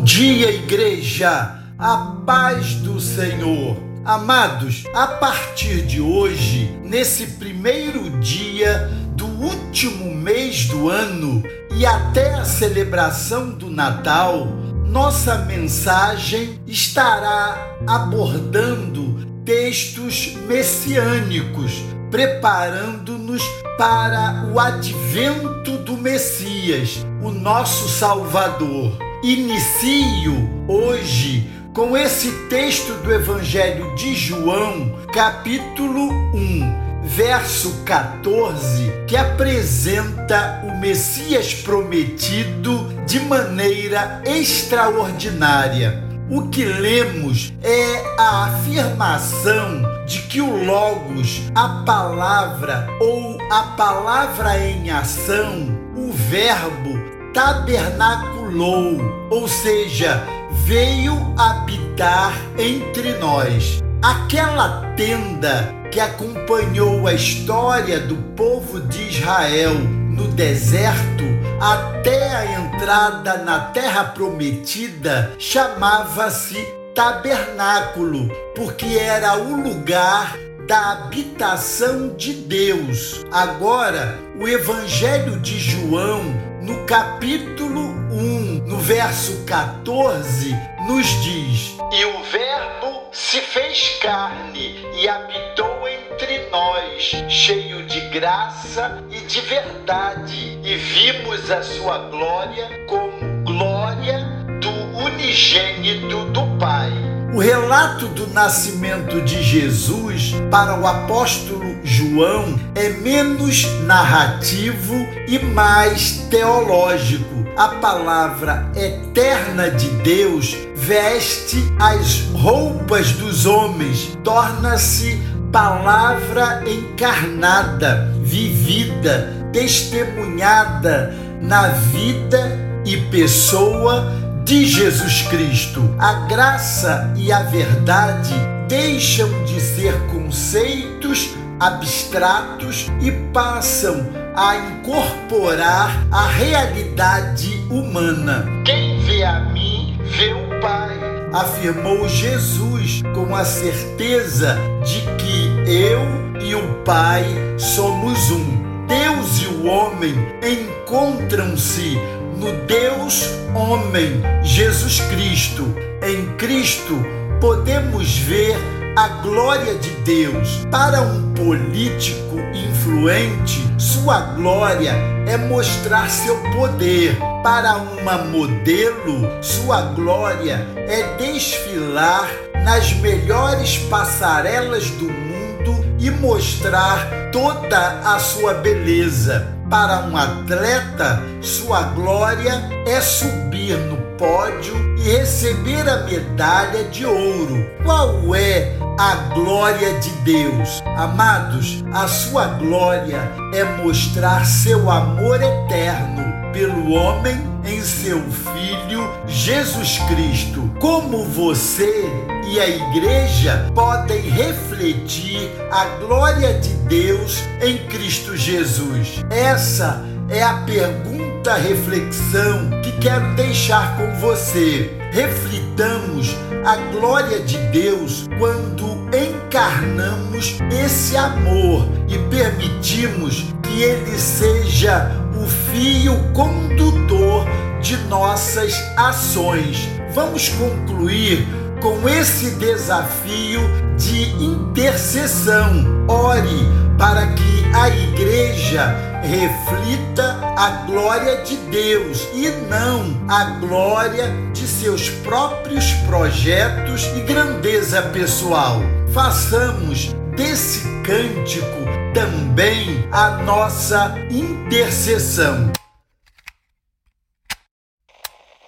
Bom dia, igreja! A paz do Senhor. Amados, a partir de hoje, nesse primeiro dia do último mês do ano e até a celebração do Natal, nossa mensagem estará abordando textos messiânicos, preparando-nos para o advento do Messias, o nosso Salvador. Inicio hoje com esse texto do Evangelho de João, capítulo 1, verso 14, que apresenta o Messias prometido de maneira extraordinária. O que lemos é a afirmação de que o Logos, a palavra ou a palavra em ação, o Verbo, tabernaculou, ou seja, veio habitar entre nós. Aquela tenda que acompanhou a história do povo de Israel no deserto até a entrada na terra prometida chamava-se tabernáculo, porque era o lugar da habitação de Deus. Agora, o Evangelho de João no capítulo 1, no verso 14, nos diz: E o Verbo se fez carne e habitou entre nós, cheio de graça e de verdade, e vimos a sua glória como glória do unigênito do Pai. O relato do nascimento de Jesus para o apóstolo João é menos narrativo e mais teológico. A palavra eterna de Deus veste as roupas dos homens, torna-se palavra encarnada, vivida, testemunhada na vida e pessoa de Jesus Cristo. A graça e a verdade deixam de ser conceitos abstratos e passam a incorporar a realidade humana. Quem vê a mim, vê o Pai, afirmou Jesus com a certeza de que eu e o Pai somos um. Deus e o homem encontram-se no Deus homem, Jesus Cristo. Em Cristo podemos ver a glória de Deus. Para um político influente, sua glória é mostrar seu poder. Para uma modelo, sua glória é desfilar nas melhores passarelas do mundo e mostrar toda a sua beleza. Para um atleta, sua glória é subir no pódio e receber a medalha de ouro. Qual é a glória de Deus? Amados, a sua glória é mostrar seu amor eterno pelo homem em seu Filho Jesus Cristo. Como você e a igreja podem refletir a glória de Deus em Cristo Jesus? Essa é a pergunta reflexão que quero deixar com você. Reflitamos a glória de Deus quando encarnamos esse amor e permitimos que ele seja o fio condutor de nossas ações. Vamos concluir com esse desafio de intercessão. Ore para que a igreja reflita a glória de Deus e não a glória de seus próprios projetos e grandeza pessoal. Façamos desse cântico também a nossa intercessão.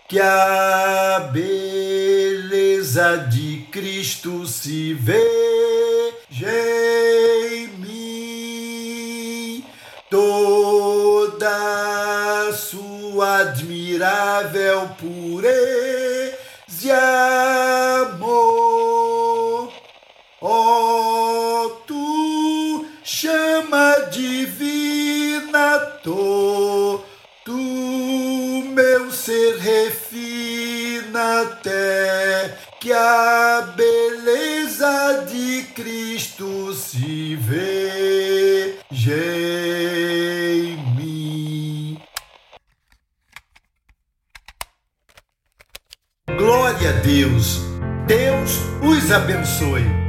Que a beleza de Cristo se veja em mim, toda sua admirável pureza e amor. Divina, tu, tu meu ser refina até que a beleza de Cristo se veja em mim. Glória a Deus. Deus os abençoe.